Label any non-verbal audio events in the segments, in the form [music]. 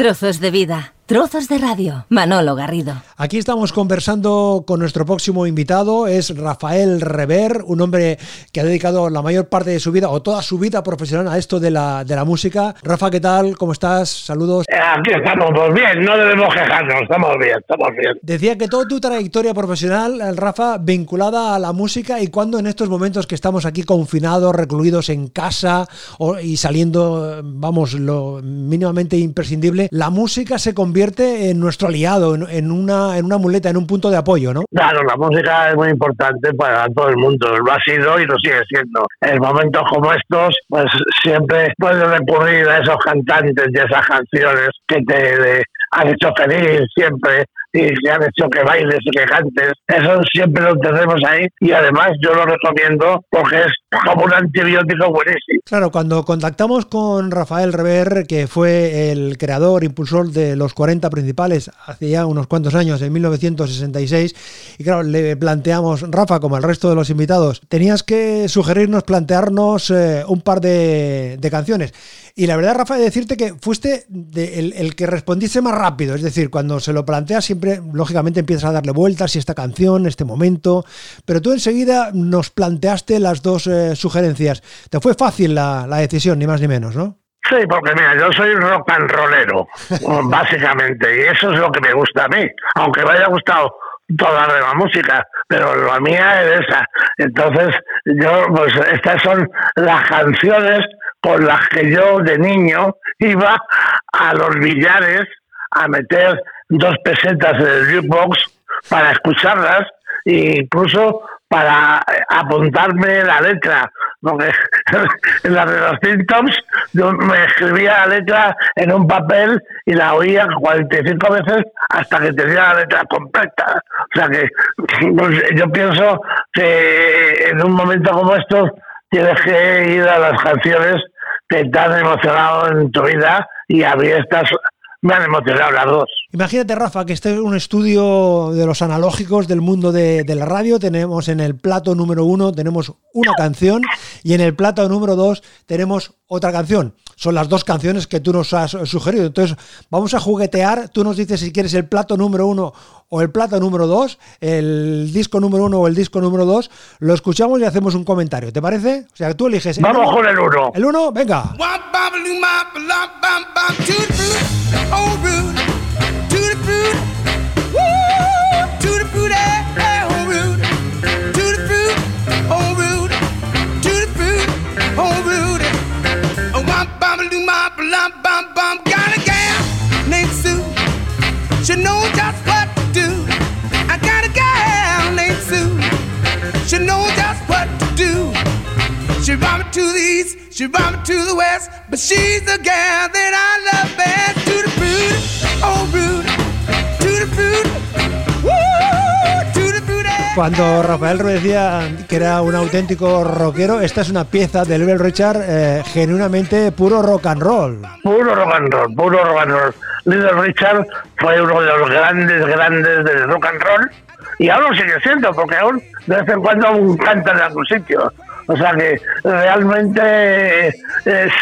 Trozos de vida. Trozos de radio. Manolo Garrido. Aquí estamos conversando con nuestro próximo invitado. Es Rafael Rever, un hombre que ha dedicado la mayor parte de su vida o toda su vida profesional a esto de la, de la música. Rafa, ¿qué tal? ¿Cómo estás? Saludos. Eh, aquí estamos pues bien, no debemos quejarnos, estamos bien, estamos bien. Decía que toda tu trayectoria profesional, eh, Rafa, vinculada a la música y cuando en estos momentos que estamos aquí confinados, recluidos en casa y saliendo, vamos, lo mínimamente imprescindible, la música se convierte en nuestro aliado, en, una, en una muleta, en un punto de apoyo, ¿no? Claro, la música es muy importante para todo el mundo, lo ha sido y lo sigue siendo. En momentos como estos, pues siempre puedes recurrir a esos cantantes y esas canciones que te han hecho feliz siempre y que han hecho que bailes y que cantes. Eso siempre lo tenemos ahí y además yo lo recomiendo porque es como un antibiótico buenísimo. Claro, cuando contactamos con Rafael Rever, que fue el creador, impulsor de los 40 principales hace ya unos cuantos años, en 1966, y claro, le planteamos, Rafa, como el resto de los invitados, tenías que sugerirnos, plantearnos eh, un par de, canciones. Y la verdad, Rafa, de decirte que fuiste el, que respondiste más rápido, es decir, cuando se lo planteas siempre lógicamente, empiezas a darle vueltas, y esta canción, este momento, pero tú enseguida nos planteaste las dos eh, sugerencias. Te fue fácil la, decisión, ni más ni menos, ¿no? Sí, porque mira, yo soy rock and rollero, [laughs] básicamente, y eso es lo que me gusta a mí, aunque me haya gustado toda la música, pero la mía es esa. Entonces, yo, pues estas son las canciones con las que yo de niño iba a los billares a meter dos pesetas en el jukebox para escucharlas incluso para apuntarme la letra, porque [laughs] en la de los Symptoms yo me escribía la letra en un papel y la oía 45 veces hasta que tenía la letra completa. O sea que [laughs] pues, yo pienso que en un momento como estos tienes que ir a las canciones que te han emocionado en tu vida y a mí estas me han emocionado las dos. Imagínate, Rafa, que este es un estudio de los analógicos del mundo de, la radio. Tenemos en el plato número uno tenemos una canción y en el plato número dos tenemos otra canción. Son las dos canciones que tú nos has sugerido. Entonces, vamos a juguetear. Tú nos dices si quieres el plato número uno o el plato número dos, el disco número uno o el disco número dos. Lo escuchamos y hacemos un comentario. ¿Te parece? O sea, tú eliges. Vamos con el uno. El uno, venga. She knows just what to do. I got a gal named Sue. She knows just what to do. She brought me to the east, she brought me to the west, but she's the gal that I Cuando Rafael decía que era un auténtico rockero, esta es una pieza de Little Richard eh, genuinamente puro rock and roll. Puro rock and roll, puro rock and roll. Little Richard fue uno de los grandes, grandes del rock and roll y aún sigue siendo, porque aún de vez en cuando aún canta en algún sitio. O sea que realmente es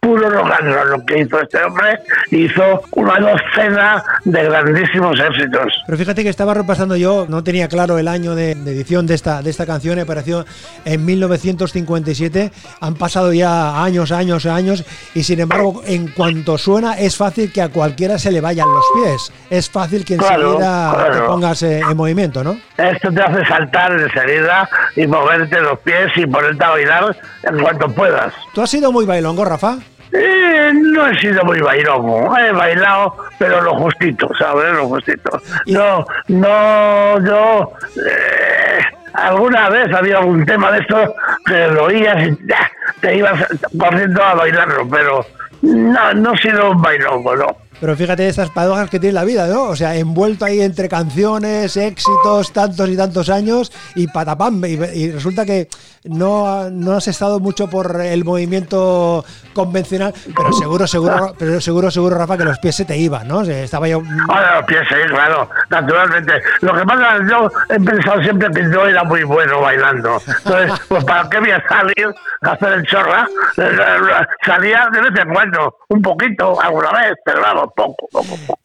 puro rock and roll lo que hizo este hombre. Hizo una docena de grandísimos éxitos. Pero fíjate que estaba repasando yo, no tenía claro el año de, edición de esta, de esta canción, apareció en 1957. Han pasado ya años, años, años, y sin embargo, en cuanto suena, es fácil que a cualquiera se le vayan los pies. Es fácil que enseguida te pongas eh, en movimiento, ¿no? Esto te hace saltar enseguida y moverte los pies y ponerte a bailar en cuanto puedas. ¿Tú has sido muy bailongo, Rafa? Eh, no he sido muy bailongo, he bailado, pero lo justito, ¿sabes? Lo justito. No, no, yo... Eh, alguna vez había algún tema de esto que lo oías y te ibas corriendo a bailarlo, pero no, no he sido un bailongo, ¿no? Pero fíjate estas paradojas que tiene la vida, ¿no? O sea, envuelto ahí entre canciones, éxitos, tantos y tantos años y patapam. Y, resulta que no, no has estado mucho por el movimiento convencional, pero seguro, seguro, pero seguro, seguro, Rafa, que los pies se te iban, ¿no? estaba yo. Ah, los pies sí, claro, naturalmente. Lo que pasa yo he pensado siempre que yo era muy bueno bailando. Entonces, pues ¿para qué voy a salir a hacer el chorra? Salía de vez en cuando, un poquito, alguna vez, pero vamos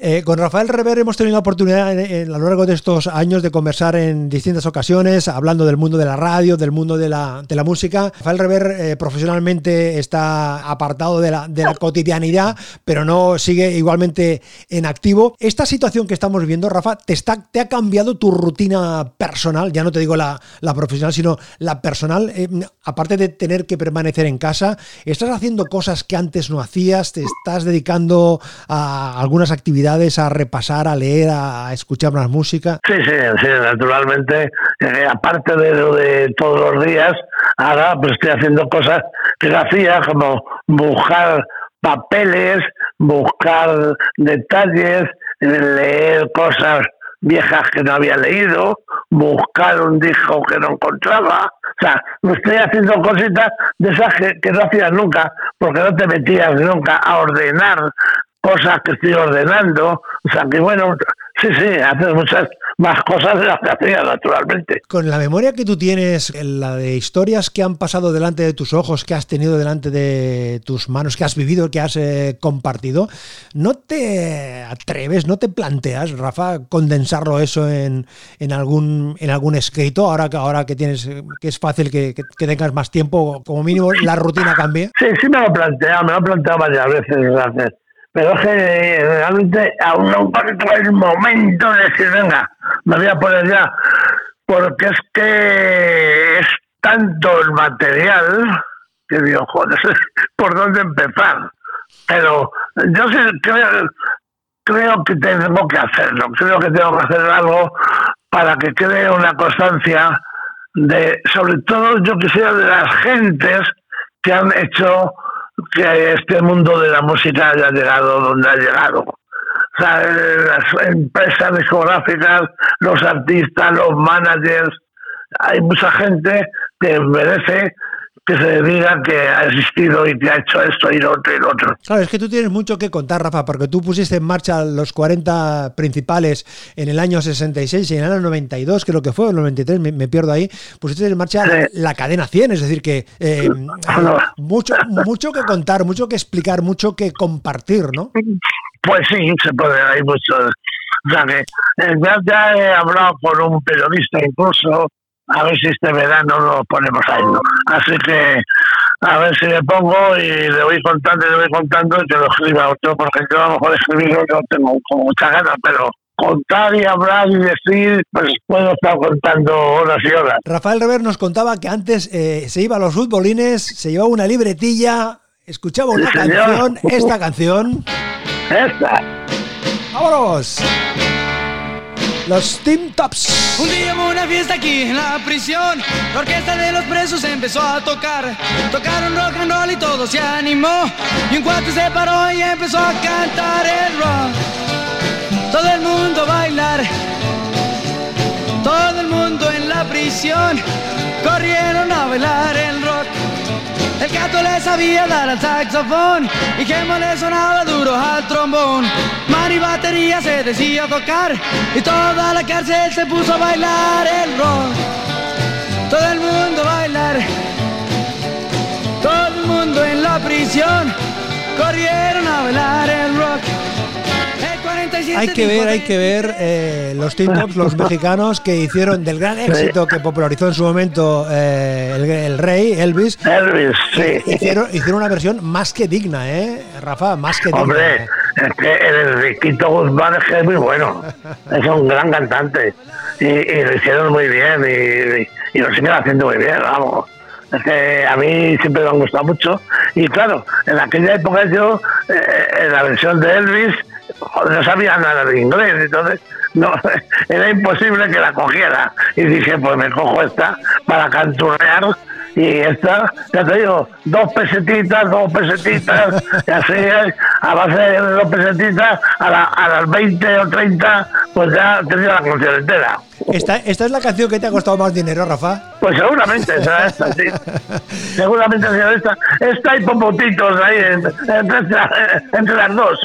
Eh, con Rafael Rever hemos tenido la oportunidad a lo largo de estos años de conversar en distintas ocasiones, hablando del mundo de la radio, del mundo de la, de la música. Rafael Rever eh, profesionalmente está apartado de la, de la cotidianidad, pero no sigue igualmente en activo. Esta situación que estamos viviendo, Rafa, ¿te, está, te ha cambiado tu rutina personal? Ya no te digo la, la profesional, sino la personal. Eh, aparte de tener que permanecer en casa, ¿estás haciendo cosas que antes no hacías? ¿Te estás dedicando a algunas actividades, a repasar, a leer, a escuchar más música? Sí, sí, sí, naturalmente. Eh, aparte de lo de todos los días, ahora pues estoy haciendo cosas que hacía, como buscar papeles, buscar detalles, leer cosas viejas que no había leído, buscar un disco que no encontraba. O sea, me estoy haciendo cositas de esas que, que no hacías nunca, porque no te metías nunca a ordenar cosas que estoy ordenando. O sea, que bueno, sí, sí, haces muchas más cosas de las que hacía, naturalmente. Con la memoria que tú tienes, la de historias que han pasado delante de tus ojos, que has tenido delante de tus manos, que has vivido, que has eh, compartido, ¿no te atreves, no te planteas, Rafa, condensarlo eso en, en, algún, en algún escrito, ahora que, ahora que tienes que es fácil que, que, que tengas más tiempo, como mínimo la rutina cambie? Sí, sí me lo he planteado, me lo he planteado varias veces. gracias pero es que realmente aún no encuentro el momento de decir, venga, me voy a poner ya, porque es que es tanto el material que digo, joder, [laughs] ¿por dónde empezar? Pero yo sí creo, creo que tengo que hacerlo, creo que tengo que hacer algo para que quede una constancia de, sobre todo yo quisiera de las gentes que han hecho que este mundo de la música haya llegado donde ha llegado. O sea, las empresas discográficas, los artistas, los managers, hay mucha gente que merece que se diga que ha existido y que ha hecho esto y lo otro y lo otro. Claro, es que tú tienes mucho que contar, Rafa, porque tú pusiste en marcha los 40 principales en el año 66 y en el año 92, creo que fue, el 93, me, me, pierdo ahí, pusiste en marcha sí. la, cadena 100, es decir, que eh, no. mucho, mucho que contar, mucho que explicar, mucho que compartir, ¿no? Pues sí, se puede, hay mucho. O sea que eh, ya, ya he hablado con un periodista incluso a ver si este verano lo ponemos ahí. ¿no? Así que a ver si me pongo y le voy contando y le voy contando y que lo escriba otro, porque yo a lo mejor escribirlo no tengo con mucha ganas, pero contar y hablar y decir, pues puedo estar contando horas y horas. Rafael Rever nos contaba que antes eh, se iba a los futbolines, se llevaba una libretilla, escuchaba una sí, canción, esta canción. Esta. ¡Vámonos! Los Team Tops. Un día hubo una fiesta aquí en la prisión. La orquesta de los presos empezó a tocar. Tocaron rock and roll y todo se animó. Y un cuarto se paró y empezó a cantar el rock. Todo el mundo a bailar. Todo el mundo en la prisión. Corrieron a bailar el rock. Le sabía dar al saxofón y Gemo le sonaba duro al trombón. Man y batería se decía tocar y toda la cárcel se puso a bailar el rock. Todo el mundo bailar, todo el mundo en la prisión corrieron a bailar el rock. Hay que ver, hay que ver eh, los Teen Tops, los mexicanos que hicieron del gran éxito que popularizó en su momento eh, el, el, rey Elvis. Elvis, sí. Hicieron, hicieron, una versión más que digna, ¿eh, Rafa? Más que Hombre, digna. es que el Riquito Guzmán es que es muy bueno. es un gran cantante. Y, y lo hicieron muy bien y, y, lo siguen haciendo muy bien, vamos. Es que a mí siempre me han gustado mucho. Y claro, en aquella época yo, eh, en la versión de Elvis, no sabía nada de inglés, entonces no [laughs] era imposible que la cogiera. Y dije, pues me cojo esta para canturrear y esta, ya te digo, dos pesetitas, dos pesetitas, y así a base de dos pesetitas, a, la, a las 20 o 30, pues ya tendría la canción entera. ¿Esta, ¿Esta es la canción que te ha costado más dinero, Rafa? Pues seguramente será esta, sí. [laughs] Seguramente será esta. Esta y popotitos ahí entre, entre las dos.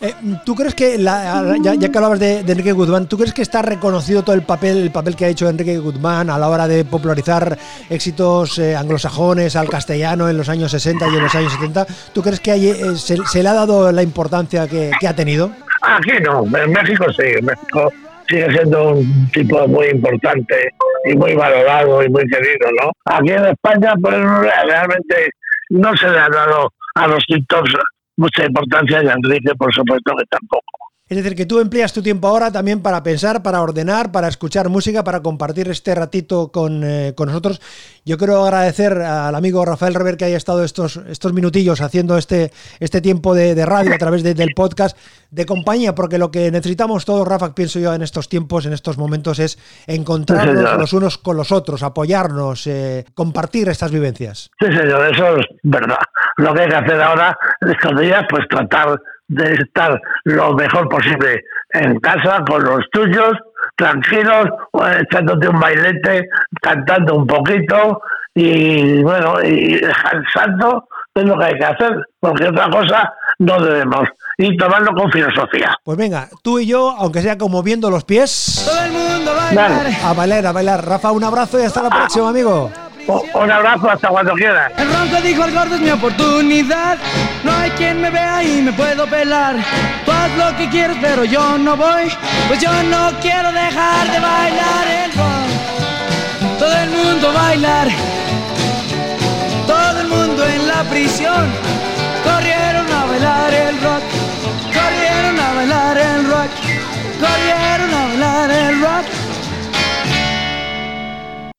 Eh, ¿Tú crees que, la, ya, que hablabas de, Enrique Guzmán, ¿tú crees que está reconocido todo el papel, el papel que ha hecho Enrique Guzmán a la hora de popularizar éxitos eh, anglosajones al castellano en los años 60 y en los años 70? ¿Tú crees que eh, se, le ha dado la importancia que, ha tenido? Aquí no, en México sí, en México sigue siendo un tipo muy importante y muy valorado y muy querido, ¿no? Aquí en España, pues realmente no se le ha dado a los TikToks mucha importancia y Enrique, por supuesto, que tampoco. Es decir, que tú empleas tu tiempo ahora también para pensar, para ordenar, para escuchar música, para compartir este ratito con, eh, con nosotros. Yo quiero agradecer al amigo Rafael Rever que haya estado estos, estos minutillos haciendo este, este tiempo de, radio a través del podcast de compañía, porque lo que necesitamos todos, Rafa, pienso yo en estos tiempos, en estos momentos, es encontrarnos los unos con los otros, apoyarnos, eh, compartir estas vivencias. Sí, señor, eso es verdad. Lo que hay que hacer ahora, estos días, pues tratar de estar lo mejor posible en casa con los tuyos, tranquilos, echándote un bailete, cantando un poquito y bueno, y descansando es lo que hay que hacer, porque otra cosa no debemos. Y tomarlo con filosofía. Pues venga, tú y yo, aunque sea como viendo los pies. Todo el mundo bailar. A bailar, a bailar. Rafa, un abrazo y hasta la próxima, amigo un abrazo hasta cuando quieras. El ronco dijo el gordo es mi oportunidad. No hay quien me vea y me puedo pelar. Tú haz lo que quieres, pero yo no voy. Pues yo no quiero dejar de bailar el rock. Todo el mundo bailar. Todo el mundo en la prisión. Corrieron a bailar el rock. Corrieron a bailar el rock. Corrieron a bailar el rock.